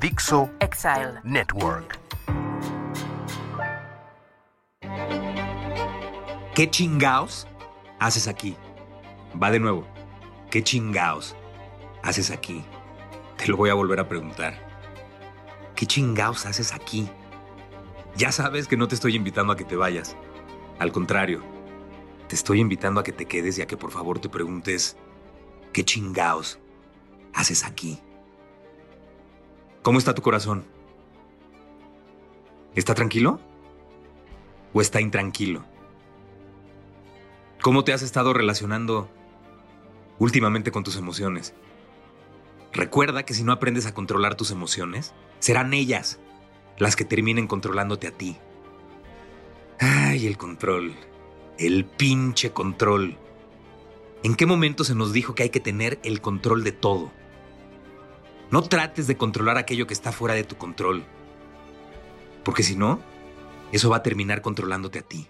Dixo Exile. Network. ¿Qué chingaos haces aquí? Va de nuevo. ¿Qué chingaos haces aquí? Te lo voy a volver a preguntar. ¿Qué chingaos haces aquí? Ya sabes que no te estoy invitando a que te vayas. Al contrario, te estoy invitando a que te quedes y a que por favor te preguntes, ¿qué chingaos haces aquí? ¿Cómo está tu corazón? ¿Está tranquilo? ¿O está intranquilo? ¿Cómo te has estado relacionando últimamente con tus emociones? Recuerda que si no aprendes a controlar tus emociones, serán ellas las que terminen controlándote a ti. Ay, el control. El pinche control. ¿En qué momento se nos dijo que hay que tener el control de todo? No trates de controlar aquello que está fuera de tu control. Porque si no, eso va a terminar controlándote a ti.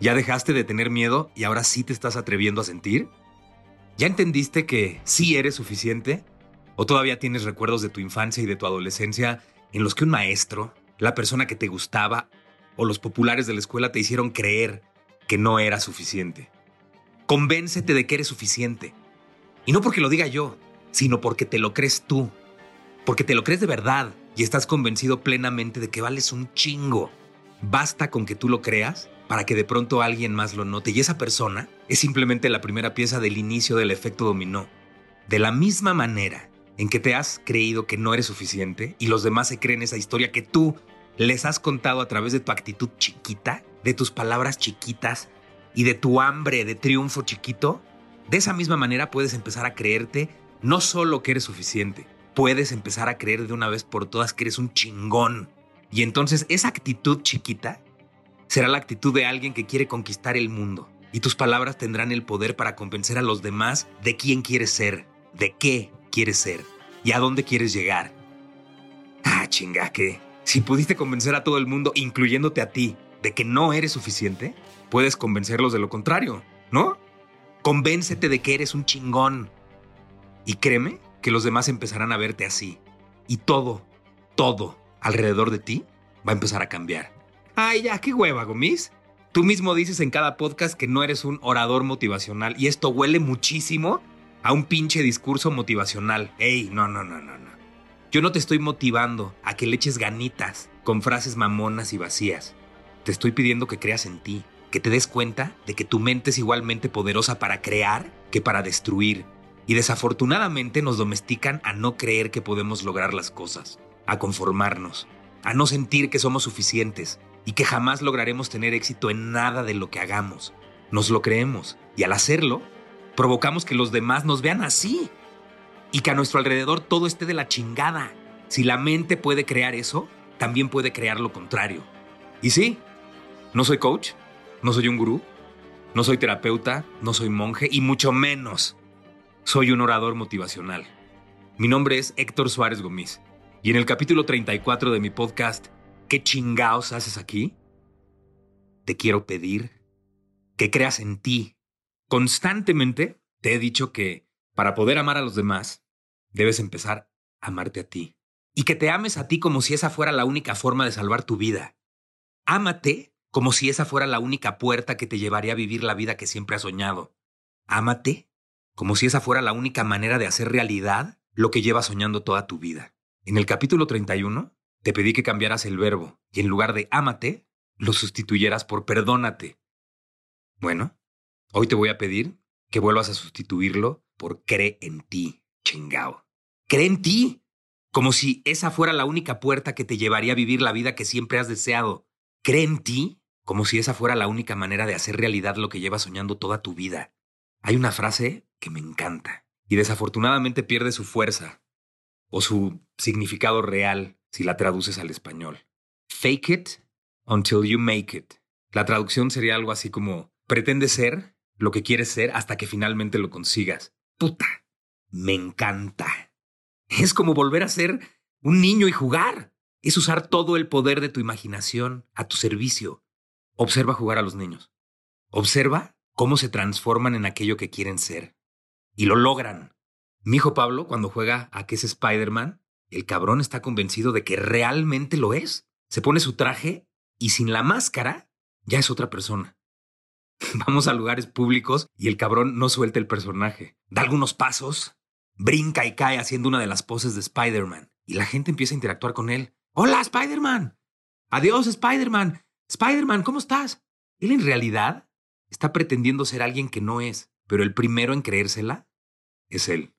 ¿Ya dejaste de tener miedo y ahora sí te estás atreviendo a sentir? ¿Ya entendiste que sí eres suficiente? ¿O todavía tienes recuerdos de tu infancia y de tu adolescencia en los que un maestro, la persona que te gustaba o los populares de la escuela te hicieron creer que no era suficiente? Convéncete de que eres suficiente. Y no porque lo diga yo, sino porque te lo crees tú. Porque te lo crees de verdad y estás convencido plenamente de que vales un chingo. Basta con que tú lo creas para que de pronto alguien más lo note y esa persona es simplemente la primera pieza del inicio del efecto dominó. De la misma manera en que te has creído que no eres suficiente y los demás se creen esa historia que tú les has contado a través de tu actitud chiquita, de tus palabras chiquitas y de tu hambre de triunfo chiquito, de esa misma manera puedes empezar a creerte no solo que eres suficiente, puedes empezar a creer de una vez por todas que eres un chingón. Y entonces esa actitud chiquita será la actitud de alguien que quiere conquistar el mundo. Y tus palabras tendrán el poder para convencer a los demás de quién quieres ser, de qué quieres ser y a dónde quieres llegar. Ah, chinga, que si pudiste convencer a todo el mundo, incluyéndote a ti, de que no eres suficiente, puedes convencerlos de lo contrario, ¿no? Convéncete de que eres un chingón. Y créeme que los demás empezarán a verte así. Y todo, todo alrededor de ti va a empezar a cambiar. Ay, ya, qué hueva, Gomis. Tú mismo dices en cada podcast que no eres un orador motivacional y esto huele muchísimo a un pinche discurso motivacional. Ey, no, no, no, no, no. Yo no te estoy motivando a que le eches ganitas con frases mamonas y vacías. Te estoy pidiendo que creas en ti, que te des cuenta de que tu mente es igualmente poderosa para crear que para destruir. Y desafortunadamente nos domestican a no creer que podemos lograr las cosas, a conformarnos, a no sentir que somos suficientes y que jamás lograremos tener éxito en nada de lo que hagamos. Nos lo creemos y al hacerlo, provocamos que los demás nos vean así y que a nuestro alrededor todo esté de la chingada. Si la mente puede crear eso, también puede crear lo contrario. Y sí, no soy coach, no soy un gurú, no soy terapeuta, no soy monje y mucho menos soy un orador motivacional. Mi nombre es Héctor Suárez Gómez y en el capítulo 34 de mi podcast, ¿Qué chingaos haces aquí? Te quiero pedir que creas en ti. Constantemente te he dicho que para poder amar a los demás, debes empezar a amarte a ti. Y que te ames a ti como si esa fuera la única forma de salvar tu vida. Ámate como si esa fuera la única puerta que te llevaría a vivir la vida que siempre has soñado. Ámate como si esa fuera la única manera de hacer realidad lo que llevas soñando toda tu vida. En el capítulo 31 te pedí que cambiaras el verbo y en lugar de ámate, lo sustituyeras por perdónate. Bueno, hoy te voy a pedir que vuelvas a sustituirlo por cree en ti, chingao. Cree en ti, como si esa fuera la única puerta que te llevaría a vivir la vida que siempre has deseado. Cree en ti, como si esa fuera la única manera de hacer realidad lo que llevas soñando toda tu vida. Hay una frase que me encanta y desafortunadamente pierde su fuerza. o su significado real si la traduces al español. Fake it until you make it. La traducción sería algo así como pretende ser lo que quieres ser hasta que finalmente lo consigas. Puta, me encanta. Es como volver a ser un niño y jugar. Es usar todo el poder de tu imaginación a tu servicio. Observa jugar a los niños. Observa cómo se transforman en aquello que quieren ser. Y lo logran. Mi hijo Pablo, cuando juega a que es Spider-Man, el cabrón está convencido de que realmente lo es. Se pone su traje y sin la máscara ya es otra persona. Vamos a lugares públicos y el cabrón no suelta el personaje. Da algunos pasos, brinca y cae haciendo una de las poses de Spider-Man. Y la gente empieza a interactuar con él. Hola, Spider-Man. Adiós, Spider-Man. Spider-Man, ¿cómo estás? Él en realidad está pretendiendo ser alguien que no es, pero el primero en creérsela es él.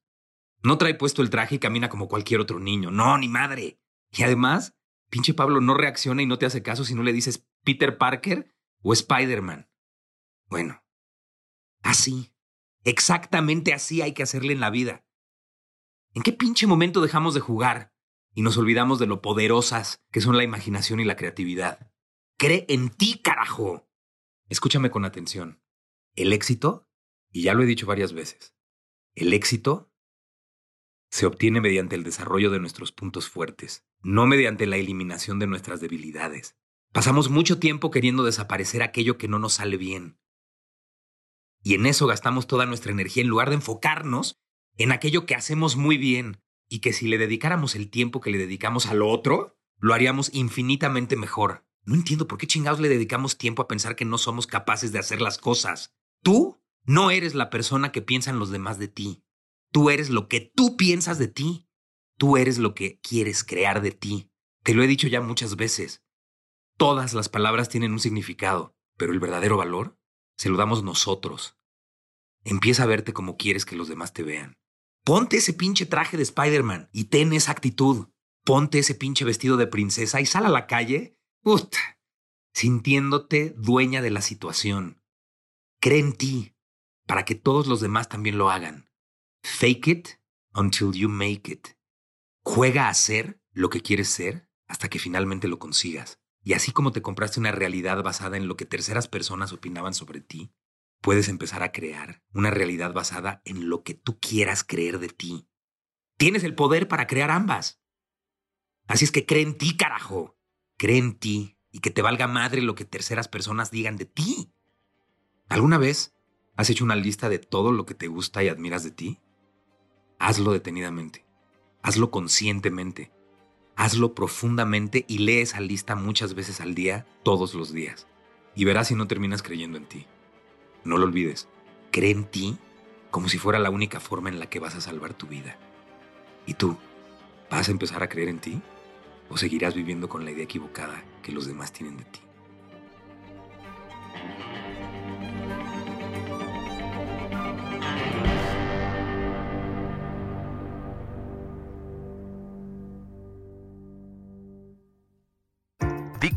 No trae puesto el traje y camina como cualquier otro niño. No, ni madre. Y además, pinche Pablo no reacciona y no te hace caso si no le dices Peter Parker o Spider-Man. Bueno, así, exactamente así hay que hacerle en la vida. ¿En qué pinche momento dejamos de jugar y nos olvidamos de lo poderosas que son la imaginación y la creatividad? Cree en ti, carajo. Escúchame con atención. El éxito, y ya lo he dicho varias veces, el éxito se obtiene mediante el desarrollo de nuestros puntos fuertes, no mediante la eliminación de nuestras debilidades. Pasamos mucho tiempo queriendo desaparecer aquello que no nos sale bien. Y en eso gastamos toda nuestra energía en lugar de enfocarnos en aquello que hacemos muy bien y que si le dedicáramos el tiempo que le dedicamos a lo otro, lo haríamos infinitamente mejor. No entiendo por qué chingados le dedicamos tiempo a pensar que no somos capaces de hacer las cosas. Tú no eres la persona que piensan los demás de ti. Tú eres lo que tú piensas de ti. Tú eres lo que quieres crear de ti. Te lo he dicho ya muchas veces. Todas las palabras tienen un significado, pero el verdadero valor se lo damos nosotros. Empieza a verte como quieres que los demás te vean. Ponte ese pinche traje de Spider-Man y ten esa actitud. Ponte ese pinche vestido de princesa y sal a la calle sintiéndote dueña de la situación. Cree en ti para que todos los demás también lo hagan. Fake it until you make it. Juega a ser lo que quieres ser hasta que finalmente lo consigas. Y así como te compraste una realidad basada en lo que terceras personas opinaban sobre ti, puedes empezar a crear una realidad basada en lo que tú quieras creer de ti. Tienes el poder para crear ambas. Así es que cree en ti, carajo cree en ti y que te valga madre lo que terceras personas digan de ti. ¿Alguna vez has hecho una lista de todo lo que te gusta y admiras de ti? Hazlo detenidamente. Hazlo conscientemente. Hazlo profundamente y lee esa lista muchas veces al día, todos los días. Y verás si no terminas creyendo en ti. No lo olvides. Cree en ti como si fuera la única forma en la que vas a salvar tu vida. ¿Y tú? ¿Vas a empezar a creer en ti? o seguirás viviendo con la idea equivocada que los demás tienen de ti.